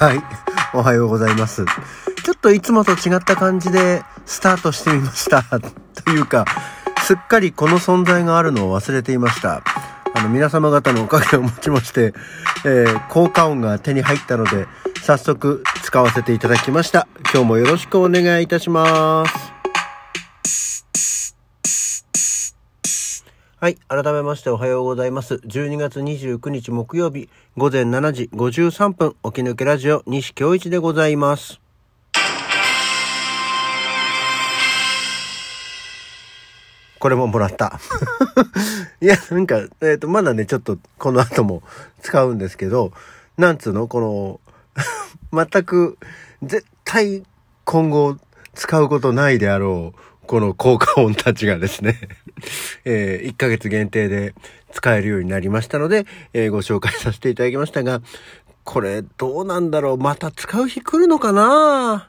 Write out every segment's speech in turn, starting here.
はい。おはようございます。ちょっといつもと違った感じでスタートしてみました。というか、すっかりこの存在があるのを忘れていました。あの、皆様方のおかげをもちまして、えー、効果音が手に入ったので、早速使わせていただきました。今日もよろしくお願いいたします。はい。改めましておはようございます。12月29日木曜日午前7時53分、起き抜けラジオ西京一でございます。これももらった。いや、なんか、えっ、と、まだね、ちょっとこの後も使うんですけど、なんつうの？この、全く、絶対今後使うことないであろう、この効果音たちがですね、えー1ヶ月限定で使えるようになりましたので、えーご紹介させていただきましたが、これどうなんだろう？また使う日来るのかな？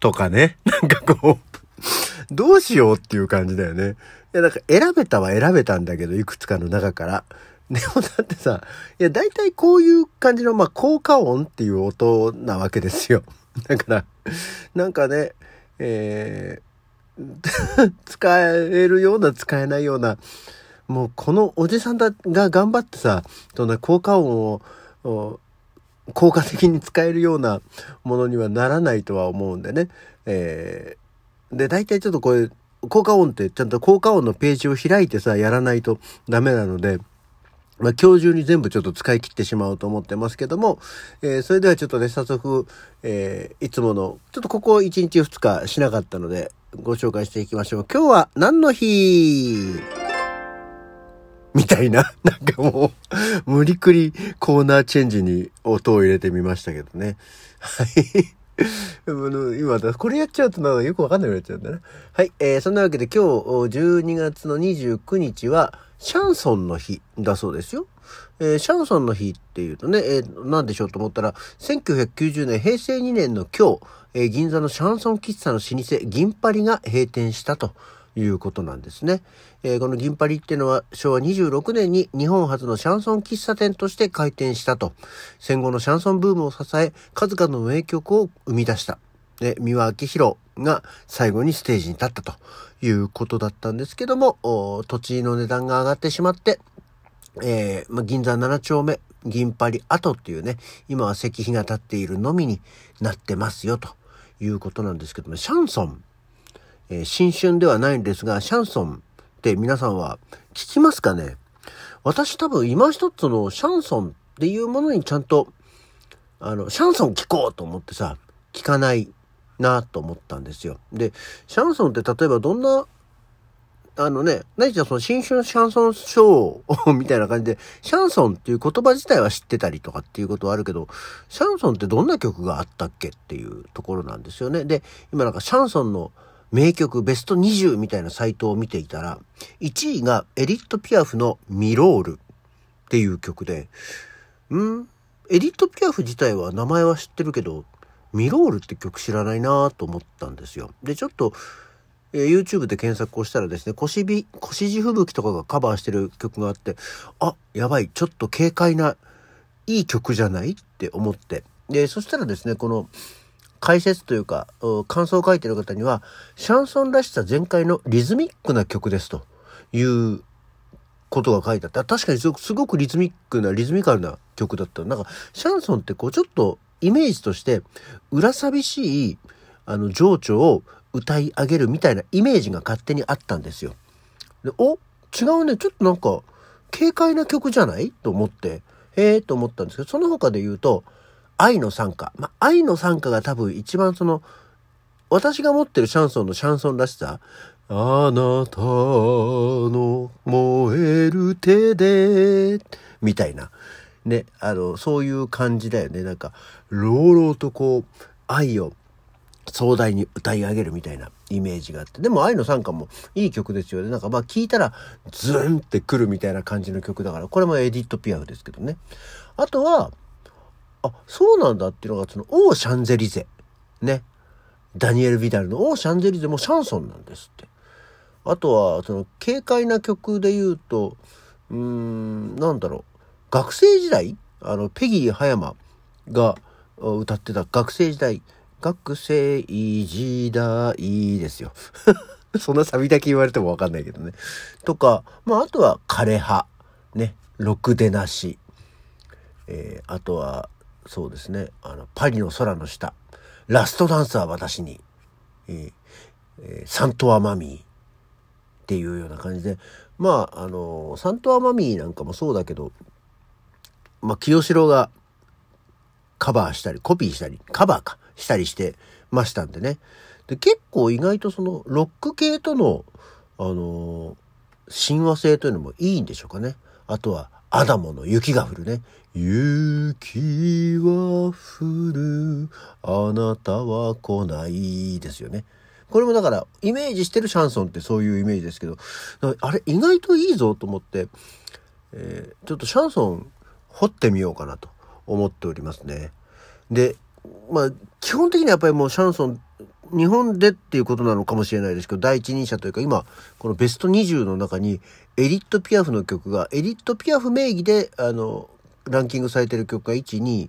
とかね。なんかこう、どうしようっていう感じだよね。いや、なんか選べたは選べたんだけど、いくつかの中から。でもだってさ、いや、大体こういう感じの、まあ、効果音っていう音なわけですよ。だから、なんかね、えー、使えるような、使えないような、もうこのおじさんだが頑張ってさ、そんな効果音を、効果的に使えるようなものにはならないとは思うんでね。えーで、大体ちょっとこういう、効果音ってちゃんと効果音のページを開いてさ、やらないとダメなので、まあ、今日中に全部ちょっと使い切ってしまうと思ってますけども、えーそれではちょっとね、早速、えーいつもの、ちょっとここ1日2日しなかったので、ご紹介していきましょう。今日は何の日？みたいな。なんかもう、無理くりコーナーチェンジに音を入れてみましたけどね。はい。あの今だ、これやっちゃうとなんかよくわかんなくなっちゃうんだね。はい。えー、そんなわけで今日12月の29日はシャンソンの日だそうですよ。えーシャンソンの日っていうとね、えー、なんでしょうと思ったら、1990年、平成2年の今日、えー銀座のシャンソン喫茶の老舗、銀パリが閉店したということなんですね。えーこの銀パリっていうのは昭和26年に日本初のシャンソン喫茶店として開店したと。戦後のシャンソンブームを支え、数々の名曲を生み出した。で、三輪明宏が最後にステージに立ったということだったんですけども、土地の値段が上がってしまって、えーま、銀座7丁目、銀パリ跡っていうね、今は石碑が立っているのみになってますよということなんですけども、シャンソン、えー新春ではないんですが、シャンソンって皆さんは聞きますかね？私多分今一つのシャンソンっていうものにちゃんと、あの、シャンソン聞こうと思ってさ、聞かないなと思ったんですよ。で、シャンソンって例えばどんなあのね、何じゃその新春シャンソンショーみたいな感じで、シャンソンっていう言葉自体は知ってたりとかっていうことはあるけど、シャンソンってどんな曲があったっけっていうところなんですよね。で、今なんかシャンソンの名曲ベスト20みたいなサイトを見ていたら、1位がエディット・ピアフのミロールっていう曲で、ん？エディット・ピアフ自体は名前は知ってるけど、ミロールって曲知らないなと思ったんですよ。で、ちょっと、え YouTube で検索をしたらですね、腰び、腰地吹雪とかがカバーしてる曲があって、あ、やばい、ちょっと軽快な、いい曲じゃない？って思って。で、そしたらですね、この、解説というか、感想を書いてる方には、シャンソンらしさ全開のリズミックな曲ですということが書いてあって、確かにすごくすごくリズミックな、リズミカルな曲だった。なんか、シャンソンってこう、ちょっとイメージとして、裏寂しい、あの、情緒を歌い上げるみたいなイメージが勝手にあったんですよ。で、お違うね。ちょっとなんか、軽快な曲じゃない？と思って、へえと思ったんですけど、その他で言うと、愛の賛歌。まあ、愛の賛歌が多分一番その、私が持ってるシャンソンのシャンソンらしさ、あなたの燃える手で、みたいな。ね、あの、そういう感じだよね。なんか、朗々とこう、愛を壮大に歌い上げるみたいなイメージがあって。でも、愛の賛歌もいい曲ですよね。なんかまあ聞いたら、ズンってくるみたいな感じの曲だから、これもエディット・ピアフですけどね。あとは、あ、そうなんだっていうのが、その、オー・シャンゼリゼ。ね。ダニエル・ビダルのオー・シャンゼリゼもシャンソンなんですって。あとは、その、軽快な曲で言うと、うーん、なんだろう。学生時代、あの、ペギー葉山が歌ってた学生時代、学生時代ですよ。そんなサビだけ言われてもわかんないけどね。とか、まあ、あとは枯葉、ね、ろくでなし、えー、あとは、そうですね、あの、パリの空の下、ラストダンスは私に、えーえ、サントアマミーっていうような感じで、まあ、あの、サントアマミーなんかもそうだけど、まあ、清志郎がカバーしたり、コピーしたり、カバーか、したりしてましたんでね。で、結構意外とその、ロック系との、あの親和性というのもいいんでしょうかね。あとは、アダモの雪が降るね。雪は降る、あなたは来ないですよね。これもだから、イメージしてるシャンソンってそういうイメージですけど、あれ意外といいぞと思って、えー、ちょっとシャンソン掘ってみようかなと思っておりますね。で、まあ、基本的にはやっぱりもうシャンソン、日本でっていうことなのかもしれないですけど、第一人者というか、今、このベスト20の中に、エリット・ピアフの曲が、エリット・ピアフ名義で、あの、ランキングされてる曲が1、2、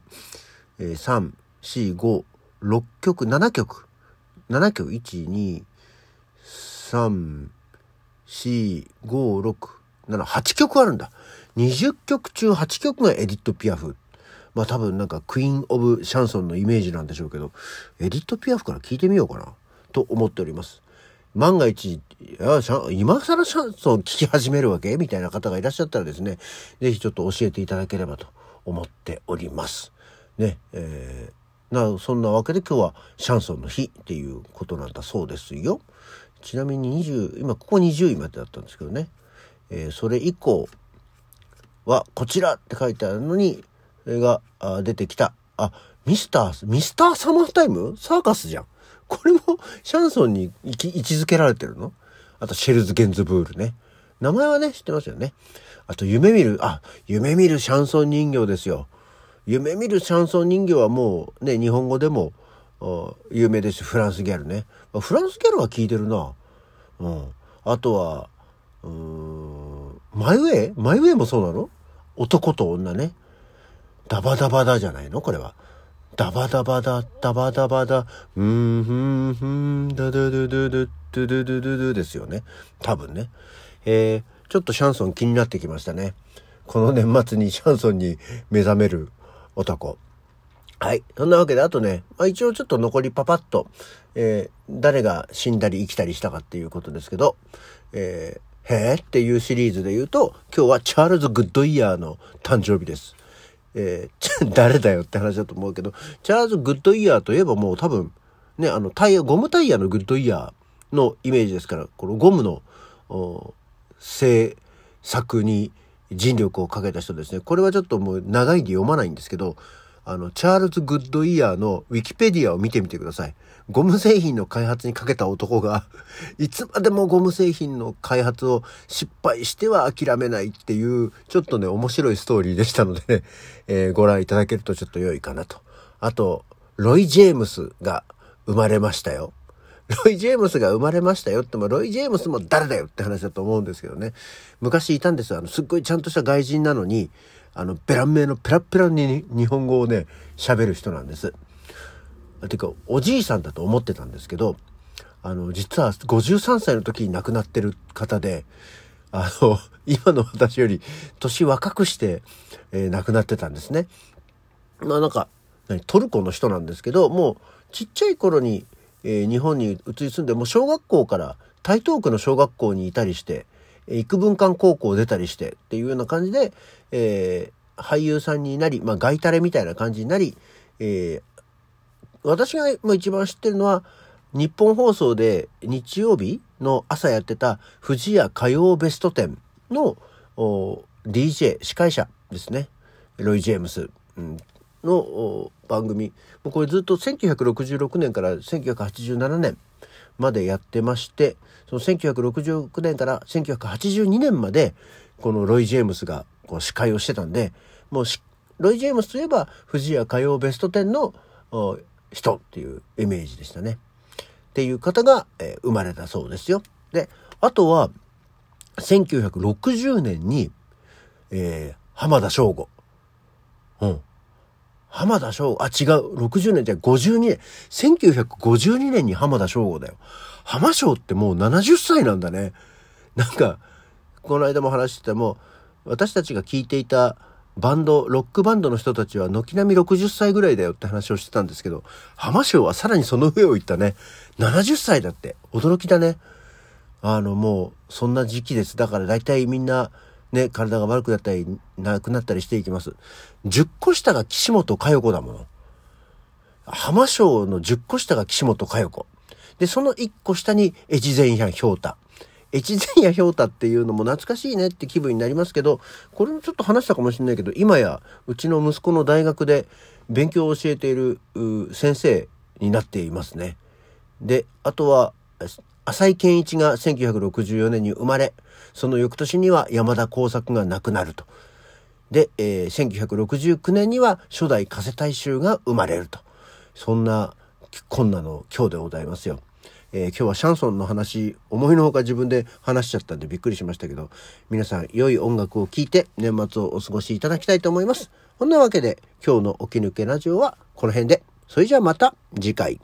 3、4、5、6曲、7曲。7曲、1、2、3、4、5、6、7、8曲あるんだ。20曲中8曲がエディット・ピアフ。まあ多分なんかクイーン・オブ・シャンソンのイメージなんでしょうけど、エディット・ピアフから聞いてみようかなと思っております。万が一、いや今更シャンソン聞き始めるわけみたいな方がいらっしゃったらですね、是非ちょっと教えていただければと思っております。ね、えー、な、そんなわけで今日はシャンソンの日っていうことなんだそうですよ。ちなみに20、今ここ20位までだったんですけどね。えー、それ以降はこちらって書いてあるのに、が出てきた。あ、ミスター、ミスターサマータイム？サーカスじゃん。これもシャンソンに位置づけられてるの？あと、シェルズ・ゲンズブールね。名前はね、知ってますよね。あと、夢見る、あ、夢見るシャンソン人形ですよ。夢見るシャンソン人形はもうね、日本語でも有名ですフランスギャルね。フランスギャルは聞いてるな。うん。あとは、うーん、マイウェイ？マイウェイもそうなの？男と女ね。ダバダバだじゃないの？これは。ダバダバだ、ダバダバだ、うーん、ふん、ふん、ダダダダダ、ドゥドゥドドゥドですよね。多分ね。えー、ちょっとシャンソン気になってきましたね。この年末にシャンソンに目覚める男。はい。そんなわけで、あとね、まあ、一応ちょっと残りパパッと、えー、誰が死んだり生きたりしたかっていうことですけど、えー、へーっていうシリーズで言うと、今日はチャールズ・グッドイヤーの誕生日です。えー、誰だよって話だと思うけど、チャールズ・グッドイヤーといえばもう多分、ね、あの、タイヤ、ゴムタイヤのグッドイヤーのイメージですから、このゴムの、制作に尽力をかけた人ですね。これはちょっともう長いんで読まないんですけど、あの、チャールズ・グッドイヤーのウィキペディアを見てみてください。ゴム製品の開発にかけた男が いつまでもゴム製品の開発を失敗しては諦めないっていう、ちょっとね、面白いストーリーでしたので、ね、えー、ご覧いただけるとちょっと良いかなと。あと、ロイ・ジェームスが生まれましたよ。ロイ・ジェームスが生まれましたよって、まあ、ロイ・ジェームスも誰だよって話だと思うんですけどね。昔いたんですよ。あの、すっごいちゃんとした外人なのに、あの、ペラン名のペラペラに日本語をね、喋る人なんです。てか、おじいさんだと思ってたんですけど、あの、実は53歳の時に亡くなってる方で、あの、今の私より年若くして、えー、亡くなってたんですね。まあなんか、トルコの人なんですけど、もうちっちゃい頃に、えー、日本に移り住んで、もう小学校から台東区の小学校にいたりして、幾分間高校出たりしてっていうような感じで、えー、俳優さんになり、まあ、ガイタレみたいな感じになり、えー、私が一番知ってるのは、日本放送で日曜日の朝やってた富士屋歌謡ベスト10の DJ、司会者ですね。ロイ・ジェームス、うんの番組。もうこれずっと1966年から1987年までやってまして、その1969年から1982年まで、このロイ・ジェームスがこう司会をしてたんで、もうロイ・ジェームスといえば、富士屋歌謡ベスト10の人っていうイメージでしたね。っていう方が、えー、生まれたそうですよ。で、あとは、1960年に、えー、浜田省吾。うん。浜田省吾、あ、違う。60年じゃ52年。1952年に浜田省吾だよ。浜省ってもう70歳なんだね。なんか、この間も話してても、私たちが聞いていたバンド、ロックバンドの人たちは軒並み60歳ぐらいだよって話をしてたんですけど、浜省はさらにその上を行ったね。70歳だって。驚きだね。あの、もう、そんな時期です。だから大体みんな、ね、体が悪くなったり、なくなったりしていきます。10個下が岸本佳代子だもの。浜省の10個下が岸本佳代子。で、その1個下に越前屋氷太。越前屋氷太っていうのも懐かしいねって気分になりますけど、これもちょっと話したかもしれないけど、今やうちの息子の大学で勉強を教えている先生になっていますね。で、あとは、浅井健一が1964年に生まれ、その翌年には山田耕作が亡くなると。で、えー、1969年には初代加瀬大衆が生まれると。そんな困難の今日でございますよ。えー、今日はシャンソンの話、思いのほか自分で話しちゃったんでびっくりしましたけど、皆さん良い音楽を聴いて年末をお過ごしいただきたいと思います。こんなわけで今日の起き抜けラジオはこの辺で。それじゃあまた次回。